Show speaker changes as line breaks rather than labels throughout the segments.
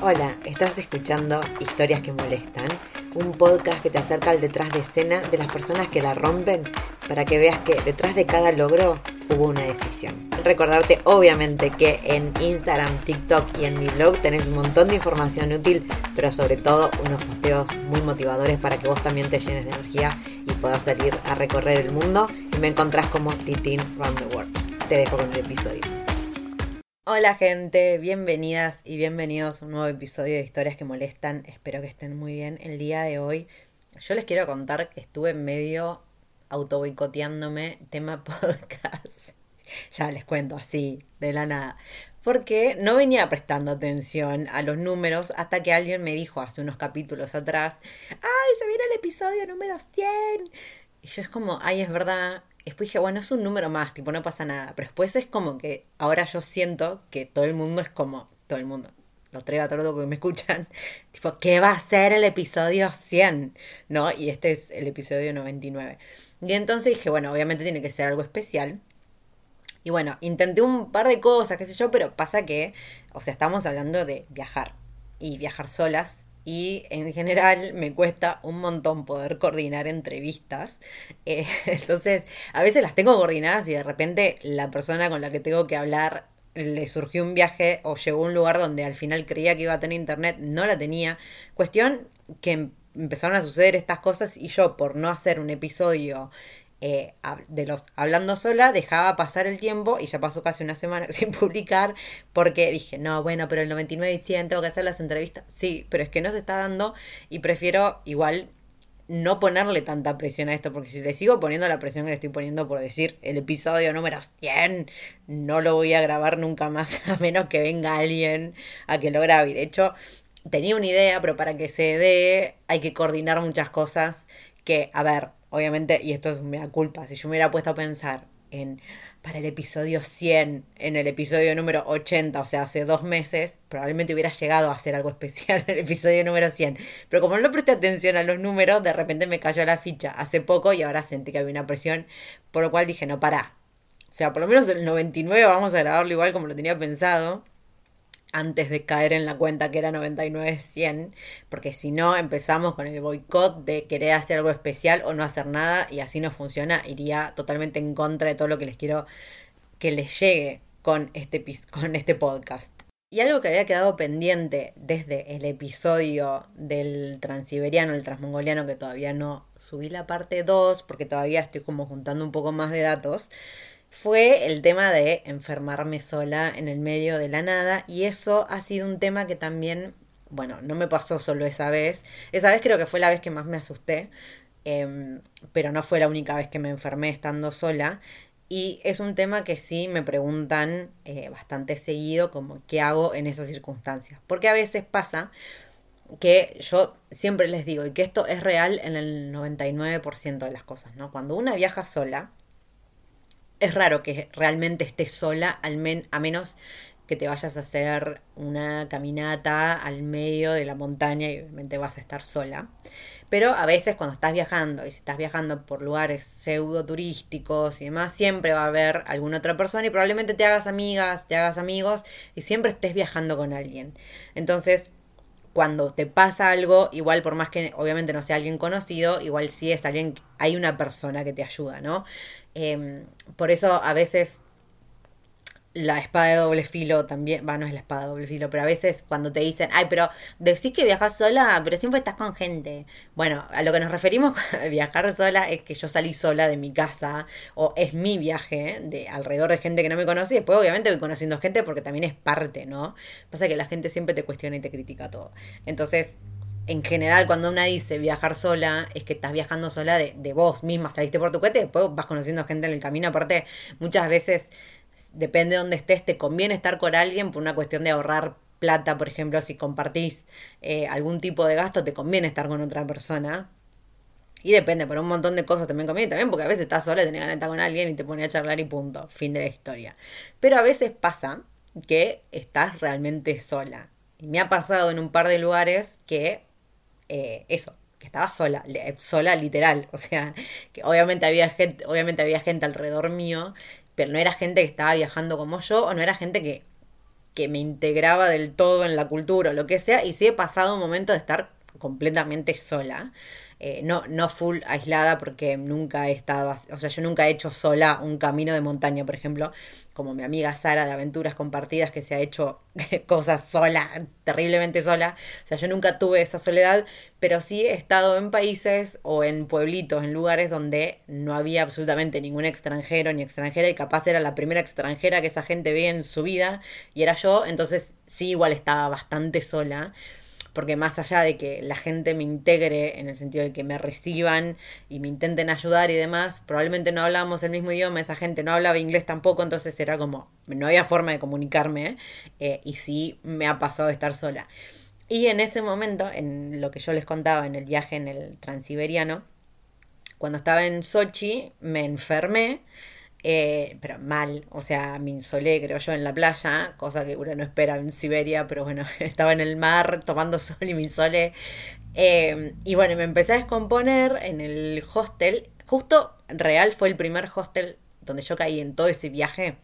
Hola, estás escuchando Historias que Molestan, un podcast que te acerca al detrás de escena de las personas que la rompen para que veas que detrás de cada logro hubo una decisión. Recordarte obviamente que en Instagram, TikTok y en mi blog tenés un montón de información útil, pero sobre todo unos posteos muy motivadores para que vos también te llenes de energía y puedas salir a recorrer el mundo y me encontrás como Titin Round the World. Te dejo con el episodio. Hola gente, bienvenidas y bienvenidos a un nuevo episodio de Historias que Molestan. Espero que estén muy bien el día de hoy. Yo les quiero contar que estuve medio auto boicoteándome tema podcast. ya les cuento así, de la nada. Porque no venía prestando atención a los números hasta que alguien me dijo hace unos capítulos atrás, ¡ay, se viene el episodio número 100! Y yo es como, ay, es verdad, después dije, bueno, es un número más, tipo, no pasa nada. Pero después es como que ahora yo siento que todo el mundo es como, todo el mundo, lo traigo a todo lo que me escuchan, tipo, ¿qué va a ser el episodio 100? ¿No? Y este es el episodio 99. Y entonces dije, bueno, obviamente tiene que ser algo especial. Y bueno, intenté un par de cosas, qué sé yo, pero pasa que, o sea, estamos hablando de viajar y viajar solas y en general me cuesta un montón poder coordinar entrevistas. Eh, entonces, a veces las tengo coordinadas y de repente la persona con la que tengo que hablar le surgió un viaje o llegó a un lugar donde al final creía que iba a tener internet, no la tenía. Cuestión que empezaron a suceder estas cosas y yo por no hacer un episodio eh, de los hablando sola, dejaba pasar el tiempo y ya pasó casi una semana sin publicar porque dije, no, bueno, pero el 99 y 100 tengo que hacer las entrevistas. Sí, pero es que no se está dando y prefiero igual no ponerle tanta presión a esto, porque si le sigo poniendo la presión que le estoy poniendo por decir el episodio número 100, no lo voy a grabar nunca más, a menos que venga alguien a que lo grabe. De hecho, tenía una idea, pero para que se dé hay que coordinar muchas cosas que, a ver, obviamente, y esto es una culpa, si yo me hubiera puesto a pensar en para el episodio 100, en el episodio número 80, o sea, hace dos meses, probablemente hubiera llegado a hacer algo especial en el episodio número 100. Pero como no presté atención a los números, de repente me cayó la ficha hace poco y ahora sentí que había una presión, por lo cual dije, no, para. O sea, por lo menos el 99 vamos a grabarlo igual como lo tenía pensado antes de caer en la cuenta que era 99-100, porque si no empezamos con el boicot de querer hacer algo especial o no hacer nada y así no funciona, iría totalmente en contra de todo lo que les quiero que les llegue con este, con este podcast. Y algo que había quedado pendiente desde el episodio del transiberiano, el transmongoliano, que todavía no subí la parte 2, porque todavía estoy como juntando un poco más de datos, fue el tema de enfermarme sola en el medio de la nada y eso ha sido un tema que también, bueno, no me pasó solo esa vez, esa vez creo que fue la vez que más me asusté, em, pero no fue la única vez que me enfermé estando sola. Y es un tema que sí me preguntan eh, bastante seguido como qué hago en esas circunstancias, porque a veces pasa que yo siempre les digo y que esto es real en el 99% de las cosas, ¿no? Cuando una viaja sola, es raro que realmente estés sola, al a menos que te vayas a hacer una caminata al medio de la montaña y obviamente vas a estar sola. Pero a veces cuando estás viajando, y si estás viajando por lugares pseudo turísticos y demás, siempre va a haber alguna otra persona y probablemente te hagas amigas, te hagas amigos y siempre estés viajando con alguien. Entonces, cuando te pasa algo, igual por más que obviamente no sea alguien conocido, igual sí es alguien, hay una persona que te ayuda, ¿no? Em, por eso a veces la espada de doble filo también, va, no es la espada de doble filo, pero a veces cuando te dicen, ay, pero decís que viajas sola, pero siempre estás con gente. Bueno, a lo que nos referimos a viajar sola es que yo salí sola de mi casa, o es mi viaje, de alrededor de gente que no me conoce, después obviamente voy conociendo gente porque también es parte, ¿no? Pasa que la gente siempre te cuestiona y te critica todo. Entonces, en general, cuando una dice viajar sola, es que estás viajando sola de, de vos misma, saliste por tu cohete, después vas conociendo gente en el camino. Aparte, muchas veces, depende de dónde estés, te conviene estar con alguien por una cuestión de ahorrar plata, por ejemplo, si compartís eh, algún tipo de gasto, te conviene estar con otra persona. Y depende, por un montón de cosas también conviene también, porque a veces estás sola, tenés ganas de estar con alguien y te pone a charlar y punto, fin de la historia. Pero a veces pasa que estás realmente sola. Y me ha pasado en un par de lugares que eh, eso, que estaba sola, sola literal, o sea, que obviamente había gente, obviamente había gente alrededor mío, pero no era gente que estaba viajando como yo, o no era gente que, que me integraba del todo en la cultura o lo que sea, y sí he pasado un momento de estar completamente sola. Eh, no, no full aislada porque nunca he estado, o sea, yo nunca he hecho sola un camino de montaña, por ejemplo, como mi amiga Sara de Aventuras Compartidas que se ha hecho cosas sola, terriblemente sola. O sea, yo nunca tuve esa soledad, pero sí he estado en países o en pueblitos, en lugares donde no había absolutamente ningún extranjero ni extranjera y capaz era la primera extranjera que esa gente ve en su vida y era yo, entonces sí igual estaba bastante sola porque más allá de que la gente me integre en el sentido de que me reciban y me intenten ayudar y demás, probablemente no hablábamos el mismo idioma, esa gente no hablaba inglés tampoco, entonces era como, no había forma de comunicarme eh, y sí me ha pasado de estar sola. Y en ese momento, en lo que yo les contaba en el viaje en el transiberiano, cuando estaba en Sochi, me enfermé eh, pero mal, o sea, me insolé, creo yo, en la playa, cosa que uno no espera en Siberia, pero bueno, estaba en el mar tomando sol y me insolé. Eh, y bueno, me empecé a descomponer en el hostel. Justo real fue el primer hostel donde yo caí en todo ese viaje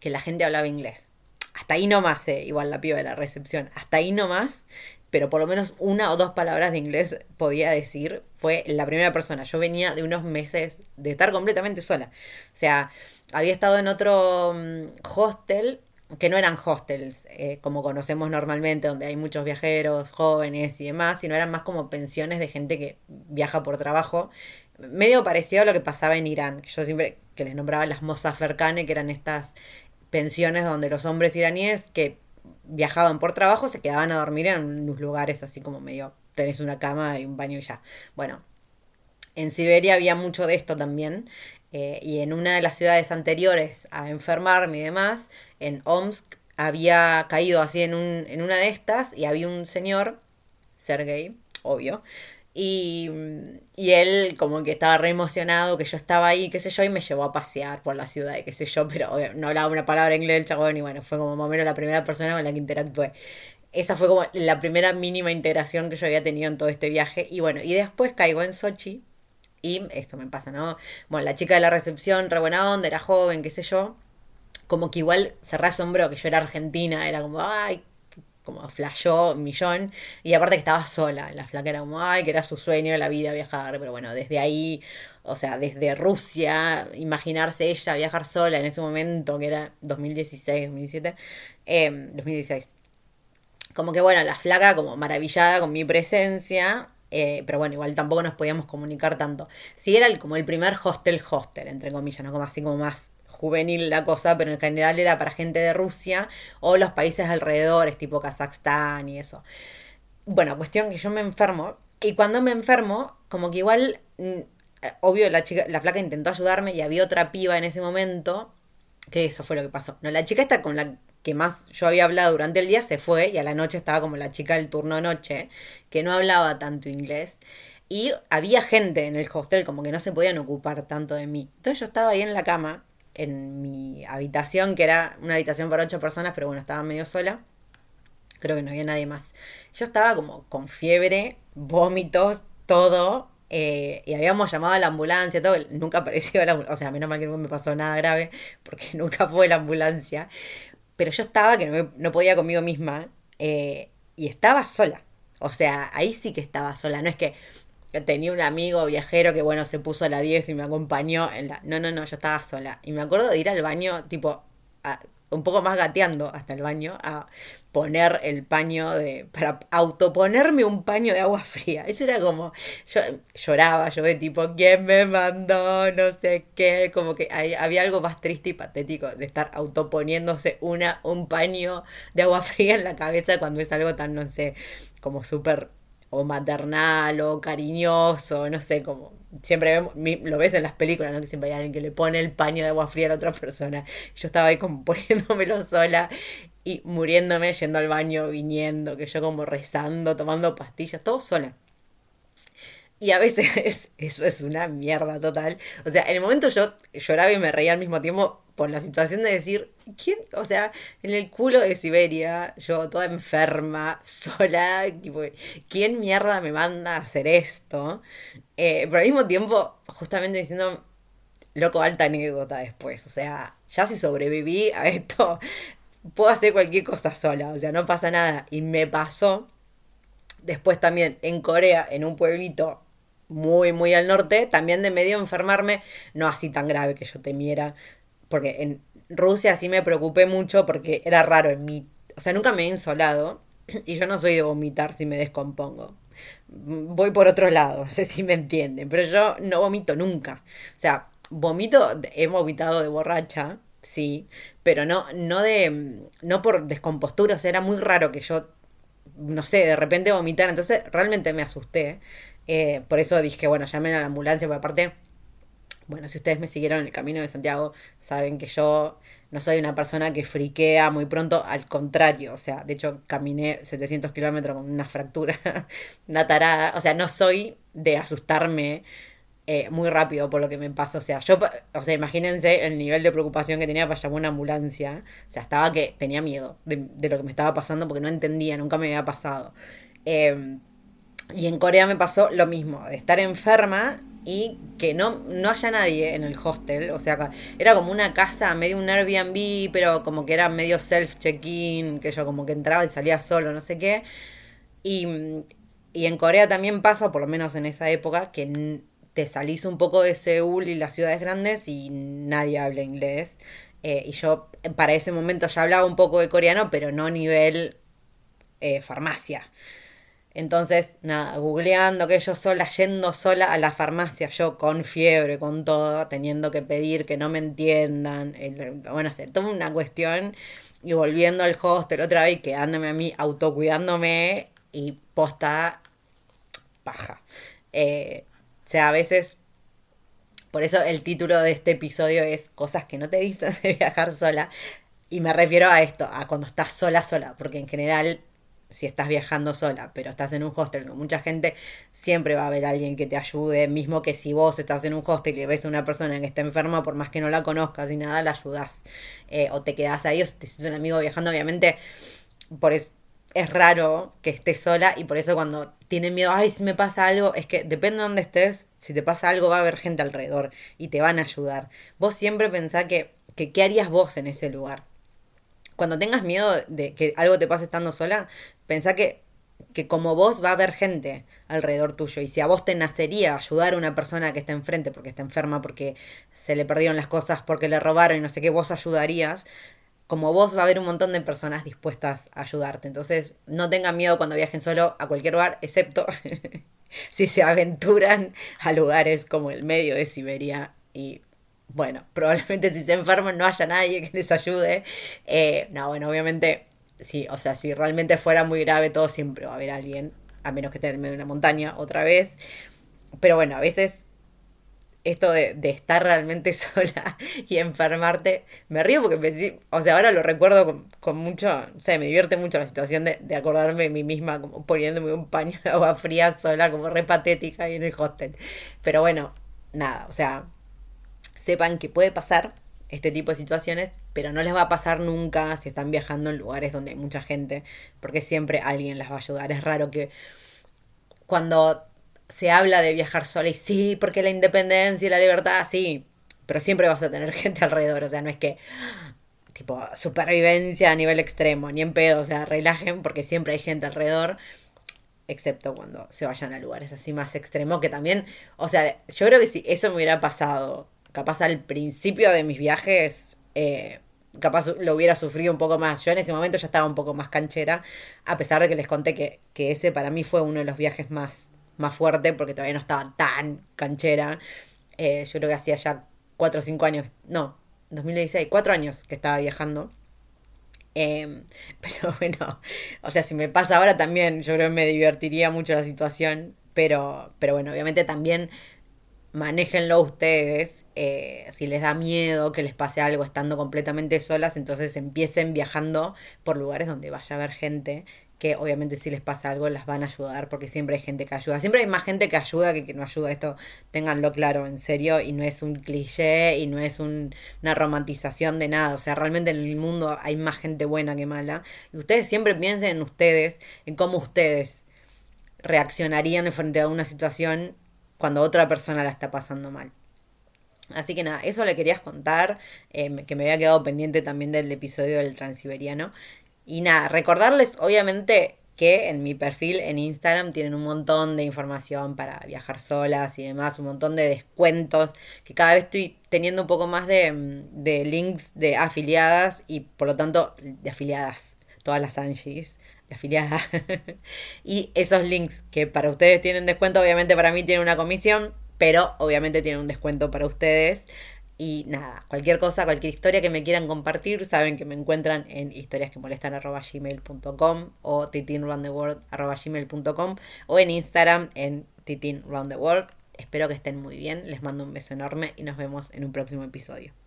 que la gente hablaba inglés. Hasta ahí nomás, eh, igual la piba de la recepción. Hasta ahí nomás pero por lo menos una o dos palabras de inglés podía decir, fue la primera persona. Yo venía de unos meses de estar completamente sola. O sea, había estado en otro mm, hostel, que no eran hostels eh, como conocemos normalmente, donde hay muchos viajeros jóvenes y demás, sino eran más como pensiones de gente que viaja por trabajo. Medio parecido a lo que pasaba en Irán, que yo siempre que les nombraba las Mozaferkane, que eran estas pensiones donde los hombres iraníes que viajaban por trabajo se quedaban a dormir en unos lugares así como medio, tenés una cama y un baño y ya. Bueno, en Siberia había mucho de esto también. Eh, y en una de las ciudades anteriores a enfermarme y demás, en Omsk, había caído así en, un, en una de estas y había un señor, Sergei, obvio, y, y, él como que estaba re emocionado que yo estaba ahí, qué sé yo, y me llevó a pasear por la ciudad, qué sé yo, pero no hablaba una palabra inglés el chabón, y bueno, fue como más o menos la primera persona con la que interactué. Esa fue como la primera mínima integración que yo había tenido en todo este viaje. Y bueno, y después caigo en Sochi, y esto me pasa, ¿no? Bueno, la chica de la recepción, re buena onda, era joven, qué sé yo. Como que igual se reasombró que yo era argentina, era como, ay, como flashó millón. Y aparte que estaba sola, la flaca era como, ay, que era su sueño la vida viajar. Pero bueno, desde ahí, o sea, desde Rusia, imaginarse ella viajar sola en ese momento, que era 2016, 2017, eh, 2016. Como que bueno, la flaca como maravillada con mi presencia, eh, pero bueno, igual tampoco nos podíamos comunicar tanto. Si era el, como el primer hostel hostel, entre comillas, ¿no? Como así como más juvenil la cosa, pero en general era para gente de Rusia o los países alrededores, tipo Kazajstán y eso. Bueno, cuestión que yo me enfermo, y cuando me enfermo, como que igual, mm, obvio, la chica, la flaca intentó ayudarme y había otra piba en ese momento, que eso fue lo que pasó. No, la chica está con la que más yo había hablado durante el día se fue y a la noche estaba como la chica del turno noche, que no hablaba tanto inglés. Y había gente en el hostel como que no se podían ocupar tanto de mí. Entonces yo estaba ahí en la cama, en mi habitación, que era una habitación para ocho personas, pero bueno, estaba medio sola. Creo que no había nadie más. Yo estaba como con fiebre, vómitos, todo. Eh, y habíamos llamado a la ambulancia, todo. Nunca apareció la ambulancia. O sea, menos mal que no me pasó nada grave, porque nunca fue la ambulancia pero yo estaba que no, podía conmigo misma eh, y estaba sola. O sea, ahí sí que estaba sola. No es que tenía un amigo viajero que, bueno, se puso a la 10 y me acompañó en la... No, no, no, yo estaba sola. Y me acuerdo de ir al baño, tipo, un poco más gateando hasta el baño, a poner el paño de. para autoponerme un paño de agua fría. Eso era como. Yo lloraba, yo de tipo, ¿quién me mandó? No sé qué. Como que había algo más triste y patético de estar autoponiéndose una, un paño de agua fría en la cabeza cuando es algo tan, no sé, como súper o maternal o cariñoso, no sé, como siempre vemos, lo ves en las películas, ¿no? Que siempre hay alguien que le pone el paño de agua fría a la otra persona. Yo estaba ahí como poniéndomelo sola y muriéndome, yendo al baño, viniendo, que yo como rezando, tomando pastillas, todo sola. Y a veces eso es una mierda total. O sea, en el momento yo lloraba y me reía al mismo tiempo por la situación de decir, ¿quién? O sea, en el culo de Siberia, yo toda enferma, sola, tipo, ¿quién mierda me manda a hacer esto? Eh, pero al mismo tiempo, justamente diciendo, loco, alta anécdota después. O sea, ya si sobreviví a esto, puedo hacer cualquier cosa sola. O sea, no pasa nada. Y me pasó después también en Corea, en un pueblito muy, muy al norte, también de medio enfermarme, no así tan grave que yo temiera, porque en Rusia sí me preocupé mucho porque era raro en mí, o sea, nunca me he insolado y yo no soy de vomitar si me descompongo. Voy por otro lado, no sé si me entienden, pero yo no vomito nunca. O sea, vomito, he vomitado de borracha, sí, pero no, no de, no por descompostura, o sea, era muy raro que yo, no sé, de repente vomitar, entonces realmente me asusté. Eh, por eso dije, bueno, llamen a la ambulancia, porque aparte, bueno, si ustedes me siguieron en el camino de Santiago, saben que yo no soy una persona que friquea muy pronto, al contrario, o sea, de hecho caminé 700 kilómetros con una fractura, una tarada, o sea, no soy de asustarme eh, muy rápido por lo que me pasa, o sea, yo, o sea, imagínense el nivel de preocupación que tenía para llamar una ambulancia, o sea, estaba que tenía miedo de, lo que me estaba pasando porque no entendía, nunca me había pasado. Eh, y en Corea me pasó lo mismo, de estar enferma y que no, no haya nadie en el hostel. O sea, era como una casa, medio un Airbnb, pero como que era medio self-check-in, que yo como que entraba y salía solo, no sé qué. Y, y en Corea también pasa, por lo menos en esa época, que te salís un poco de Seúl y las ciudades grandes y nadie habla inglés. Eh, y yo para ese momento ya hablaba un poco de coreano, pero no a nivel eh, farmacia. Entonces, nada, googleando que yo sola, yendo sola a la farmacia, yo con fiebre, con todo, teniendo que pedir que no me entiendan, bueno, hacer toda una cuestión, y volviendo al hostel otra vez, quedándome a mí, autocuidándome, y posta paja. Eh, sea, a veces por eso el título de este episodio es Cosas que no te dicen de viajar sola. Y me refiero a esto, a cuando estás sola, sola, porque en general, si estás viajando sola, pero estás en un hostel con mucha gente, siempre va a haber alguien que te ayude, mismo que si vos estás en un hostel y ves a una persona que está enferma, por más que no la conozcas y nada, la ayudas. Eh, o te quedas ahí, o si te un amigo viajando, obviamente, por eso es raro que estés sola y por eso cuando tienen miedo, ay, si me pasa algo, es que depende de dónde estés, si te pasa algo va a haber gente alrededor y te van a ayudar. Vos siempre pensá que, que qué harías vos en ese lugar cuando tengas miedo de que algo te pase estando sola, pensá que, que como vos va a haber gente alrededor tuyo. Y si a vos te nacería ayudar a una persona que está enfrente porque está enferma, porque se le perdieron las cosas, porque le robaron y no sé qué, vos ayudarías. Como vos va a haber un montón de personas dispuestas a ayudarte. Entonces, no tengan miedo cuando viajen solo a cualquier lugar, excepto si se aventuran a lugares como el medio de Siberia y bueno, probablemente si se enferman no haya nadie que les ayude. Eh, no, bueno, obviamente, sí, o sea, si realmente fuera muy grave todo, siempre va a haber alguien, a menos que esté en de una montaña otra vez. Pero bueno, a veces esto de, estar realmente sola y enfermarte, me río porque, me, o sea, ahora lo recuerdo con, mucho, o sea, me divierte mucho la situación de, de, acordarme de mí misma como poniéndome un paño de agua fría sola, como re patética ahí en el hostel. Pero bueno, nada, o sea, sepan que puede pasar este tipo de situaciones, pero no les va a pasar nunca si están viajando en lugares donde hay mucha gente, porque siempre alguien las va a ayudar. Es raro que cuando se habla de viajar sola y sí, porque la independencia y la libertad, sí, pero siempre vas a tener gente alrededor, o sea, no es que tipo supervivencia a nivel extremo, ni en pedo, o sea, relajen porque siempre hay gente alrededor, excepto cuando se vayan a lugares así más extremos, que también, o sea, yo creo que si eso me hubiera pasado capaz al principio de mis viajes, eh, capaz lo hubiera sufrido un poco más. Yo en ese momento ya estaba un poco más canchera, a pesar de que les conté que, que ese para mí fue uno de los viajes más, más fuertes, porque todavía no estaba tan canchera. Eh, yo creo que hacía ya cuatro o cinco años, no, 2016, cuatro años que estaba viajando. Em, pero bueno, o sea, si me pasa ahora también, yo creo que me divertiría mucho la situación. Pero, pero bueno, obviamente también manéjenlo ustedes. Eh, si les da miedo que les pase algo estando completamente solas, entonces empiecen viajando por lugares donde vaya a haber gente que obviamente si les pasa algo las van a ayudar porque siempre hay gente que ayuda. Siempre hay más gente que ayuda que que no ayuda. Esto ténganlo claro, en serio, y no es un cliché y no es una romantización de nada. O sea, realmente en el mundo hay más gente buena que mala. Y ustedes siempre piensen en ustedes, en cómo ustedes reaccionarían frente a una situación cuando otra persona la está pasando mal. Así que nada, eso le querías contar, eh, que me había quedado pendiente también del episodio del transiberiano. Y nada, recordarles obviamente que en mi perfil en Instagram tienen un montón de información para viajar solas y demás, un montón de descuentos, que cada vez estoy teniendo un poco más de, de links de afiliadas y por lo tanto de afiliadas, todas las Angies afiliada. y esos links que para ustedes tienen descuento, obviamente para mí tienen una comisión, pero obviamente tienen un descuento para ustedes. Y nada, cualquier cosa, cualquier historia que me quieran compartir, saben que me encuentran en historiasquemolestan.gmail.com o titinroundtheworld.gmail.com o en Instagram en titinroundtheworld. Espero que estén muy bien, les mando un beso enorme y nos vemos en un próximo episodio.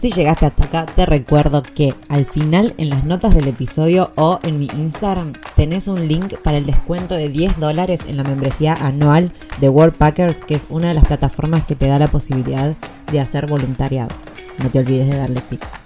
Si llegaste hasta acá, te recuerdo que al final en las notas del episodio o en mi Instagram tenés un link para el descuento de 10 dólares en la membresía anual de World Packers, que es una de las plataformas que te da la posibilidad de hacer voluntariados. No te olvides de darle clic.